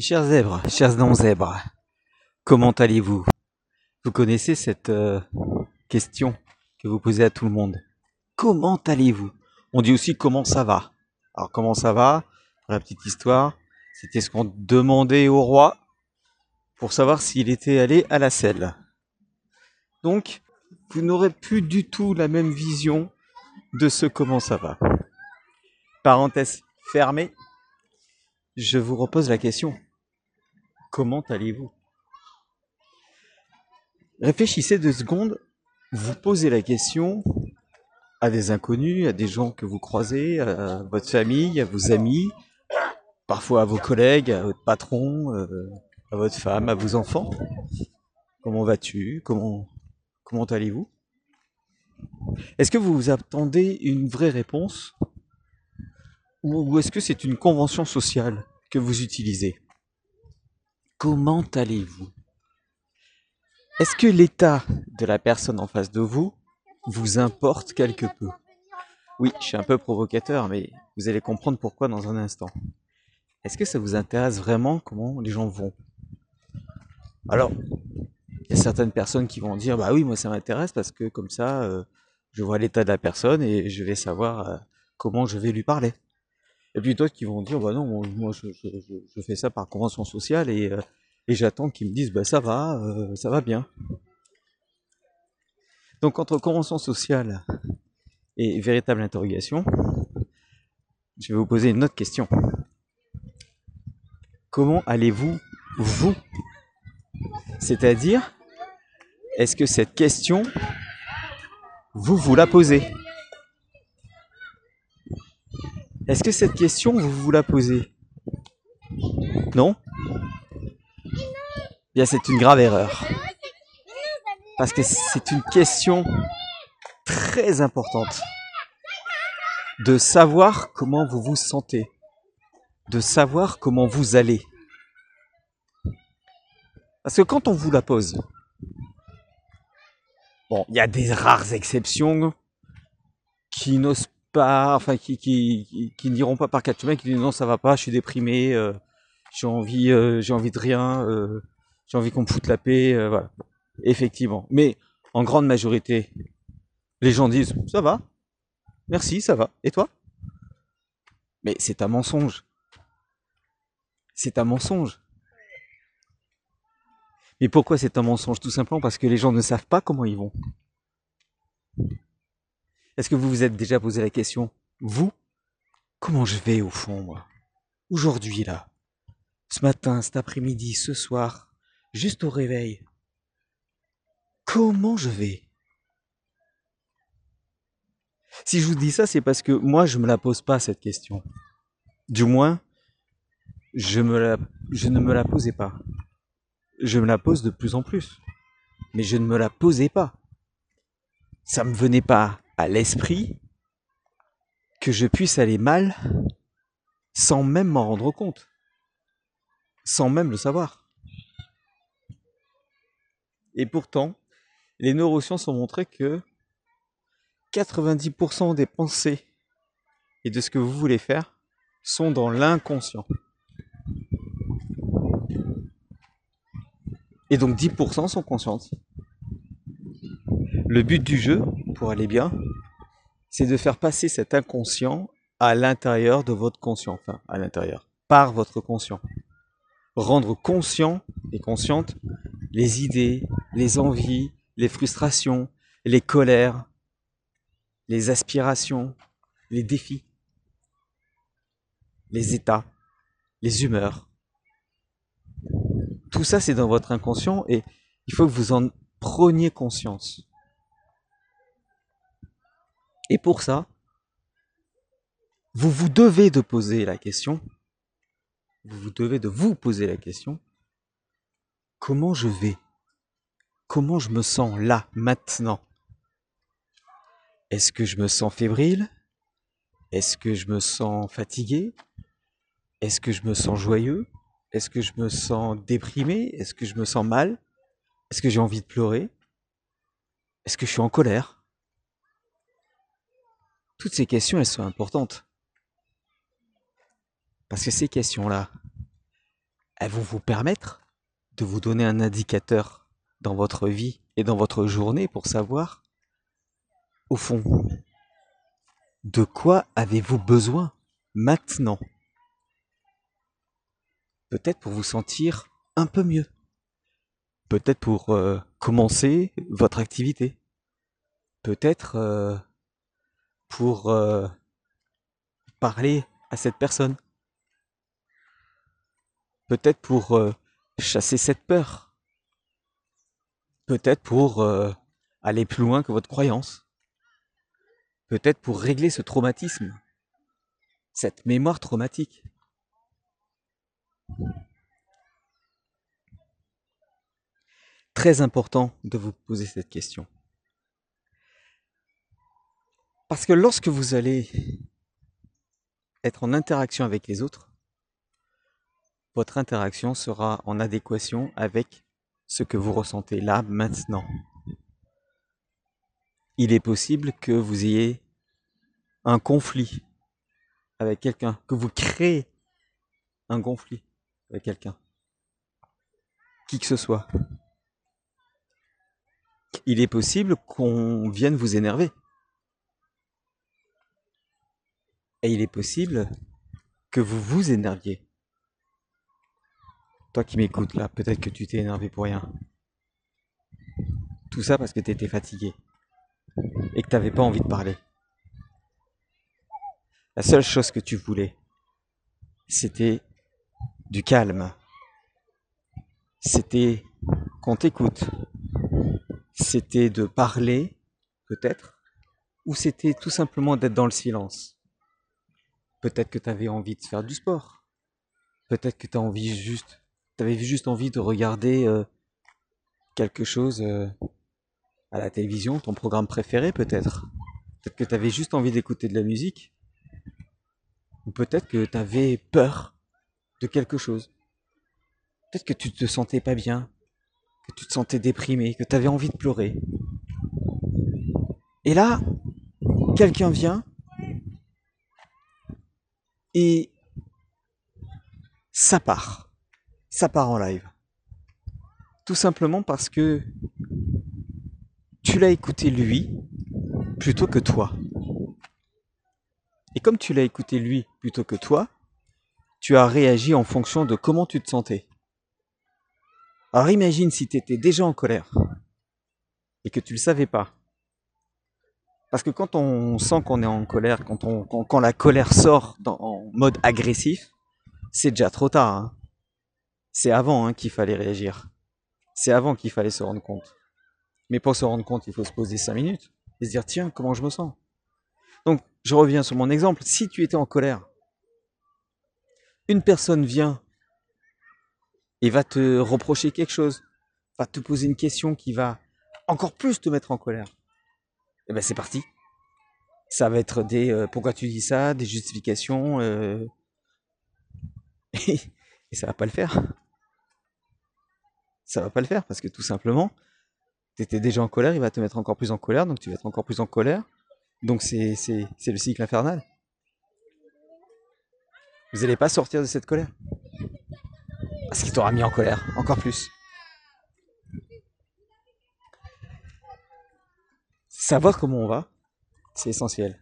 Chers zèbres, chers non-zèbres, comment allez-vous? Vous connaissez cette euh, question que vous posez à tout le monde. Comment allez-vous? On dit aussi comment ça va. Alors comment ça va? La petite histoire, c'était ce qu'on demandait au roi pour savoir s'il était allé à la selle. Donc, vous n'aurez plus du tout la même vision de ce comment ça va. Parenthèse fermée, je vous repose la question. Comment allez-vous? Réfléchissez deux secondes, vous posez la question à des inconnus, à des gens que vous croisez, à votre famille, à vos amis, parfois à vos collègues, à votre patron, euh, à votre femme, à vos enfants. Comment vas-tu? Comment comment allez-vous? Est-ce que vous vous attendez une vraie réponse? Ou est-ce que c'est une convention sociale que vous utilisez? Comment allez-vous? Est-ce que l'état de la personne en face de vous vous importe quelque peu? Oui, je suis un peu provocateur, mais vous allez comprendre pourquoi dans un instant. Est-ce que ça vous intéresse vraiment comment les gens vont? Alors, il y a certaines personnes qui vont dire, bah oui, moi ça m'intéresse parce que comme ça, euh, je vois l'état de la personne et je vais savoir euh, comment je vais lui parler. Et puis d'autres qui vont dire, bah non, moi je, fais ça par convention sociale et, euh, et j'attends qu'ils me disent, bah ça va, euh, ça va bien. Donc entre convention sociale et véritable interrogation, je vais vous poser une autre question. Comment allez-vous, vous? C'est-à-dire, est-ce que cette question, vous vous la posez? Est-ce que cette question, vous vous la posez? Non? Bien, c'est une grave erreur. Parce que c'est une question très importante de savoir comment vous vous sentez, de savoir comment vous allez. Parce que quand on vous la pose, bon, il y a des rares exceptions qui n'osent pas, enfin qui, qui, qui, n'iront pas par quatre chemins, qui disent non ça va pas, je suis déprimé, euh, j'ai envie, euh, j'ai envie de rien, euh, j'ai envie qu'on me foute la paix, voilà. Effectivement. Mais en grande majorité, les gens disent ça va, merci, ça va. Et toi? Mais c'est un mensonge. C'est un mensonge. Mais pourquoi c'est un mensonge? Tout simplement parce que les gens ne savent pas comment ils vont. Est-ce que vous vous êtes déjà posé la question, vous, comment je vais au fond, moi Aujourd'hui, là, ce matin, cet après-midi, ce soir, juste au réveil, comment je vais? Si je vous dis ça, c'est parce que moi, je ne me la pose pas, cette question. Du moins, je, ne me la posais pas. Je me la pose de plus en plus. Mais je ne me la posais pas. Ça me venait pas à l'esprit que je puisse aller mal sans même m'en rendre compte, sans même le savoir. Et pourtant, les neurosciences ont montré que 90% des pensées et de ce que vous voulez faire sont dans l'inconscient. Et donc 10% sont conscientes. Le but du jeu, pour aller bien, c'est de faire passer cet inconscient à l'intérieur de votre conscient, enfin à l'intérieur, par votre conscient. Rendre conscient et consciente les idées, les envies, les frustrations, les colères, les aspirations, les défis, les états, les humeurs. Tout ça, c'est dans votre inconscient et il faut que vous en preniez conscience. Et pour ça, vous vous devez de poser la question, vous vous devez de vous poser la question, comment je vais? Comment je me sens là, maintenant? Est-ce que je me sens fébrile? Est-ce que je me sens fatigué? Est-ce que je me sens joyeux? Est-ce que je me sens déprimé? Est-ce que je me sens mal? Est-ce que j'ai envie de pleurer? Est-ce que je suis en colère? Toutes ces questions, elles sont importantes. Parce que ces questions-là, elles vont vous permettre de vous donner un indicateur dans votre vie et dans votre journée pour savoir, au fond, de quoi avez-vous besoin maintenant? Peut-être pour vous sentir un peu mieux. Peut-être pour euh, commencer votre activité. Peut-être euh, pour euh, parler à cette personne. Peut-être pour chasser cette peur. Peut-être pour aller plus loin que votre croyance. Peut-être pour régler ce traumatisme, cette mémoire traumatique. Très important de vous poser cette question. Parce que lorsque vous allez être en interaction avec les autres, votre interaction sera en adéquation avec ce que vous ressentez là, maintenant. Il est possible que vous ayez un conflit avec quelqu'un, que vous créez un conflit avec quelqu'un, qui que ce soit. Il est possible qu'on vienne vous énerver. Et il est possible que vous vous énerviez. Toi qui m'écoutes là, peut-être que tu t'es énervé pour rien. Tout ça parce que tu étais fatigué et que tu n'avais pas envie de parler. La seule chose que tu voulais, c'était du calme. C'était qu'on t'écoute. C'était de parler, peut-être, ou c'était tout simplement d'être dans le silence. Peut-être que tu avais envie de faire du sport. Peut-être que tu juste, avais juste envie de regarder euh, quelque chose euh, à la télévision, ton programme préféré peut-être. Peut-être que tu avais juste envie d'écouter de la musique. Ou peut-être que tu avais peur de quelque chose. Peut-être que tu te sentais pas bien, que tu te sentais déprimé, que tu avais envie de pleurer. Et là, quelqu'un vient et ça part. Ça part en live. Tout simplement parce que tu l'as écouté lui plutôt que toi. Et comme tu l'as écouté lui plutôt que toi, tu as réagi en fonction de comment tu te sentais. Alors imagine si tu étais déjà en colère et que tu ne le savais pas. Parce que quand on sent qu'on est en colère, quand, la colère sort en mode agressif, c'est déjà trop tard. Hein. C'est avant hein, qu'il fallait réagir. C'est avant qu'il fallait se rendre compte. Mais pour se rendre compte, il faut se poser cinq minutes et se dire tiens, comment je me sens? Donc, je reviens sur mon exemple. Si tu étais en colère, une personne vient et va te reprocher quelque chose, va te poser une question qui va encore plus te mettre en colère, eh ben c'est parti. Ça va être des euh, pourquoi tu dis ça, des justifications, euh, et, ça va pas le faire. Ça va pas le faire parce que tout simplement, tu étais déjà en colère, il va te mettre encore plus en colère, donc tu vas être encore plus en colère. Donc c'est le cycle infernal. Vous n'allez pas sortir de cette colère. Parce qu'il t'aura mis en colère, encore plus. Savoir comment on va, c'est essentiel.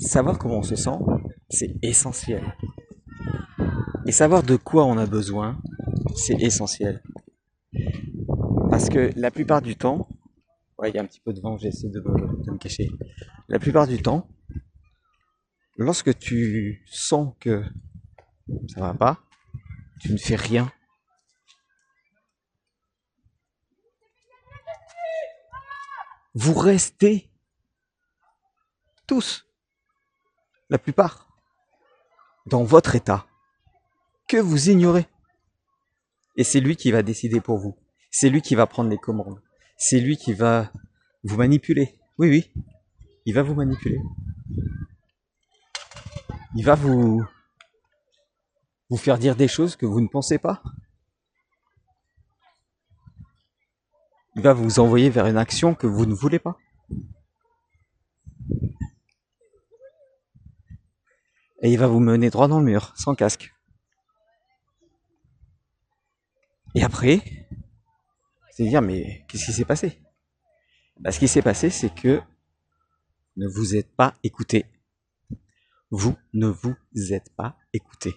Savoir comment on se sent, c'est essentiel. Et savoir de quoi on a besoin, c'est essentiel. Parce que la plupart du temps, il y a un petit peu de vent, j'essaie de, de me cacher. La plupart du temps, lorsque tu sens que ça va pas, tu ne fais rien. Vous restez tous, la plupart, dans votre état que vous ignorez. Et c'est lui qui va décider pour vous. C'est lui qui va prendre les commandes. C'est lui qui va vous manipuler. Oui, oui. Il va vous manipuler. Il va vous vous faire dire des choses que vous ne pensez pas. Il va vous envoyer vers une action que vous ne voulez pas. Et il va vous mener droit dans le mur, sans casque. après, c'est dire mais qu'est-ce qui s'est passé? Bah, Ce qui s'est passé, c'est que ne vous êtes pas écouté. Vous ne vous êtes pas écouté.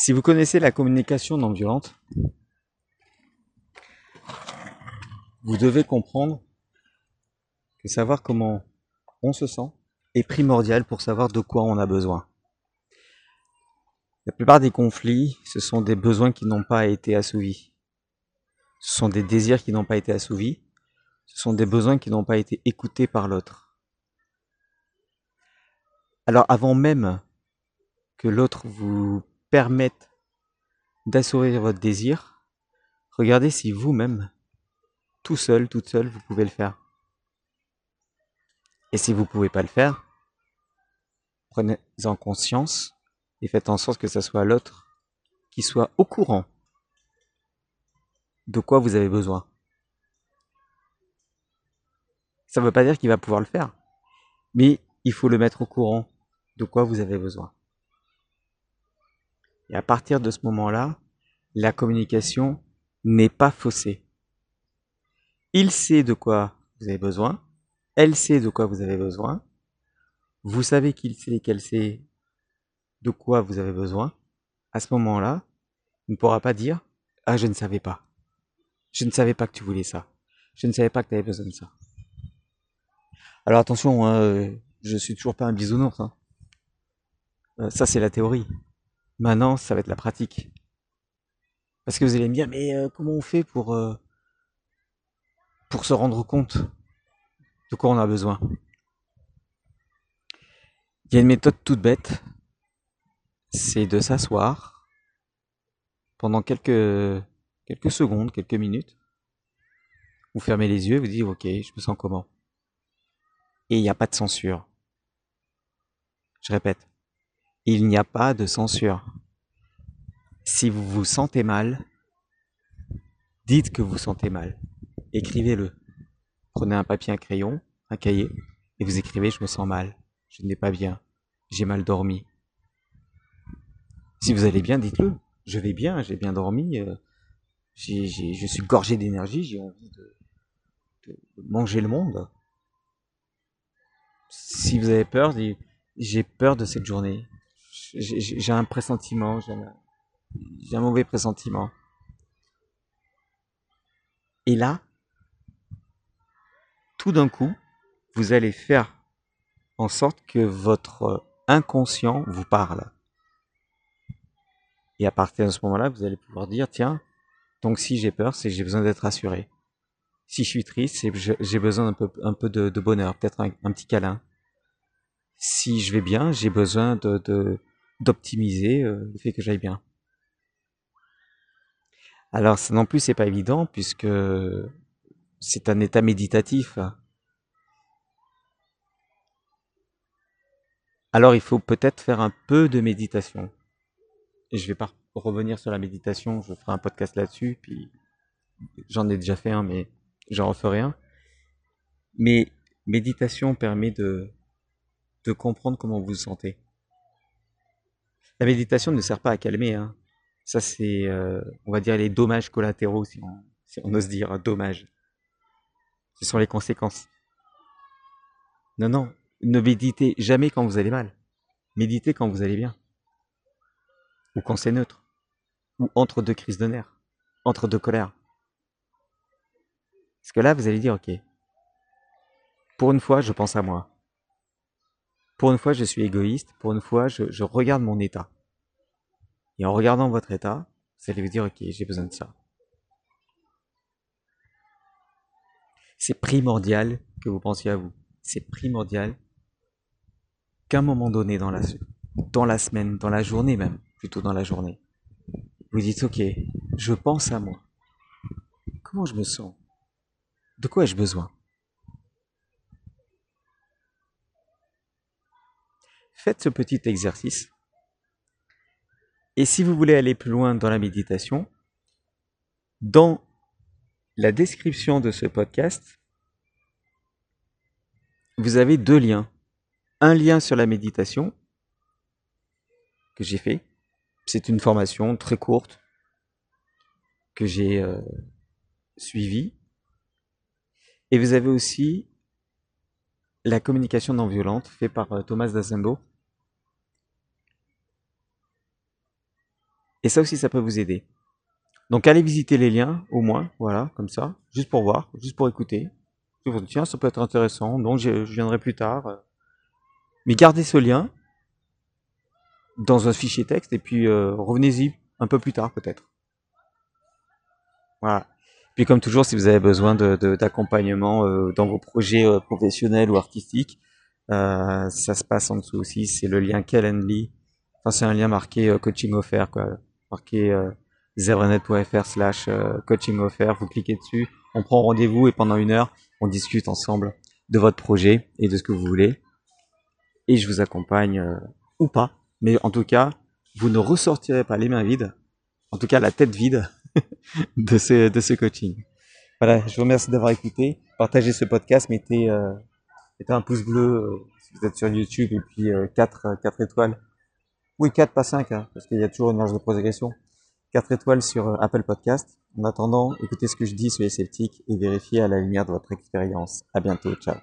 Si vous connaissez la communication non violente, vous devez comprendre que savoir comment on se sent est primordial pour savoir de quoi on a besoin. La plupart des conflits, ce sont des besoins qui n'ont pas été assouvis. Ce sont des désirs qui n'ont pas été assouvis. Ce sont des besoins qui n'ont pas été écoutés par l'autre. Alors avant même que l'autre vous permette d'assouvir votre désir, regardez si vous-même, tout seul, toute seule, vous pouvez le faire. Et si vous ne pouvez pas le faire, prenez-en conscience et faites en sorte que ce soit l'autre qui soit au courant de quoi vous avez besoin. Ça ne veut pas dire qu'il va pouvoir le faire, mais il faut le mettre au courant de quoi vous avez besoin. Et à partir de ce moment-là, la communication n'est pas faussée. Il sait de quoi vous avez besoin, elle sait de quoi vous avez besoin, vous savez qu'il sait qu'elle sait de quoi vous avez besoin. À ce moment-là, il ne pourra pas dire Ah, je ne savais pas. Je ne savais pas que tu voulais ça. Je ne savais pas que tu avais besoin de ça. Alors attention, hein, je suis toujours pas un bisounours. Hein. Euh, ça, c'est la théorie. Maintenant, ça va être la pratique. Parce que vous allez me dire, mais euh, comment on fait pour, euh, pour se rendre compte de quoi on a besoin? Il y a une méthode toute bête, c'est de s'asseoir pendant quelques, quelques secondes, quelques minutes. Vous fermez les yeux, vous dites ok, je me sens comment? Et il n'y a pas de censure. Je répète, il n'y a pas de censure. Si vous vous sentez mal, dites que vous sentez mal. Écrivez-le. Prenez un papier, un crayon, un cahier, et vous écrivez je me sens mal, je n'ai pas bien, j'ai mal dormi. Si vous allez bien, dites-le. Je vais bien, j'ai bien dormi, euh, je suis gorgé d'énergie, j'ai envie de, manger le monde. Si vous avez peur, j'ai peur de cette journée. J'ai un pressentiment, j'ai un mauvais pressentiment. Et là, tout d'un coup, vous allez faire en sorte que votre inconscient vous parle. Et à partir de ce moment-là, vous allez pouvoir dire, tiens, donc si j'ai peur, c'est que j'ai besoin d'être rassuré. Si je suis triste, c'est j'ai besoin d'un peu, un peu de, bonheur, peut-être un, petit câlin. Si je vais bien, j'ai besoin de d'optimiser euh, le fait que j'aille bien. Alors ça non plus c'est pas évident puisque c'est un état méditatif. Alors il faut peut-être faire un peu de méditation. Et je vais pas revenir sur la méditation, je ferai un podcast là-dessus, puis j'en ai déjà fait un, mais j'en referai un. Mais méditation permet de, de comprendre comment vous vous sentez. La méditation ne sert pas à calmer. Hein. Ça, c'est, euh, on va dire, les dommages collatéraux, si on, on ose dire, dommages. Ce sont les conséquences. Non, non, ne méditez jamais quand vous allez mal. Méditez quand vous allez bien. Ou quand c'est neutre. Ou entre deux crises de nerfs. Entre deux colères. Parce que là, vous allez dire, ok, pour une fois, je pense à moi. Pour une fois, je suis égoïste. Pour une fois, je, regarde mon état. Et en regardant votre état, vous allez vous dire, ok, j'ai besoin de ça. C'est primordial que vous pensiez à vous. C'est primordial qu'à un moment donné dans la, dans la semaine, dans la journée même, plutôt dans la journée, vous dites, ok, je pense à moi. Comment je me sens? De quoi ai-je besoin? Faites ce petit exercice. Et si vous voulez aller plus loin dans la méditation, dans la description de ce podcast, vous avez deux liens. Un lien sur la méditation que j'ai fait. C'est une formation très courte que j'ai euh, suivie. Et vous avez aussi la communication non violente fait par euh, Thomas Dazembo. Et ça aussi, ça peut vous aider. Donc allez visiter les liens, au moins, voilà, comme ça, juste pour voir, juste pour écouter. Tiens, ça peut être intéressant, donc je, viendrai plus tard. Mais gardez ce lien dans un fichier texte et puis euh, revenez-y un peu plus tard peut-être. Voilà. Puis comme toujours, si vous avez besoin d'accompagnement de, euh, dans vos projets euh, professionnels ou artistiques, ça se passe en dessous aussi. C'est le lien Calendly. Enfin, c'est un lien marqué coaching offert. Marqué zerrenet.fr slash coaching offert. Vous cliquez dessus, on prend rendez-vous et pendant une heure, on discute ensemble de votre projet et de ce que vous voulez. Et je vous accompagne ou pas mais en tout cas, vous ne ressortirez pas les mains vides, en tout cas la tête vide de ce, de ce coaching. Voilà, je vous remercie d'avoir écouté. Partagez ce podcast, mettez, euh, mettez un pouce bleu euh, si vous êtes sur YouTube et puis euh, 4, 4 étoiles. Oui, 4, pas 5, hein, parce qu'il y a toujours une marge de progression. 4 étoiles sur euh, Apple Podcast. En attendant, écoutez ce que je dis, soyez sceptiques et vérifiez à la lumière de votre expérience. À bientôt, ciao.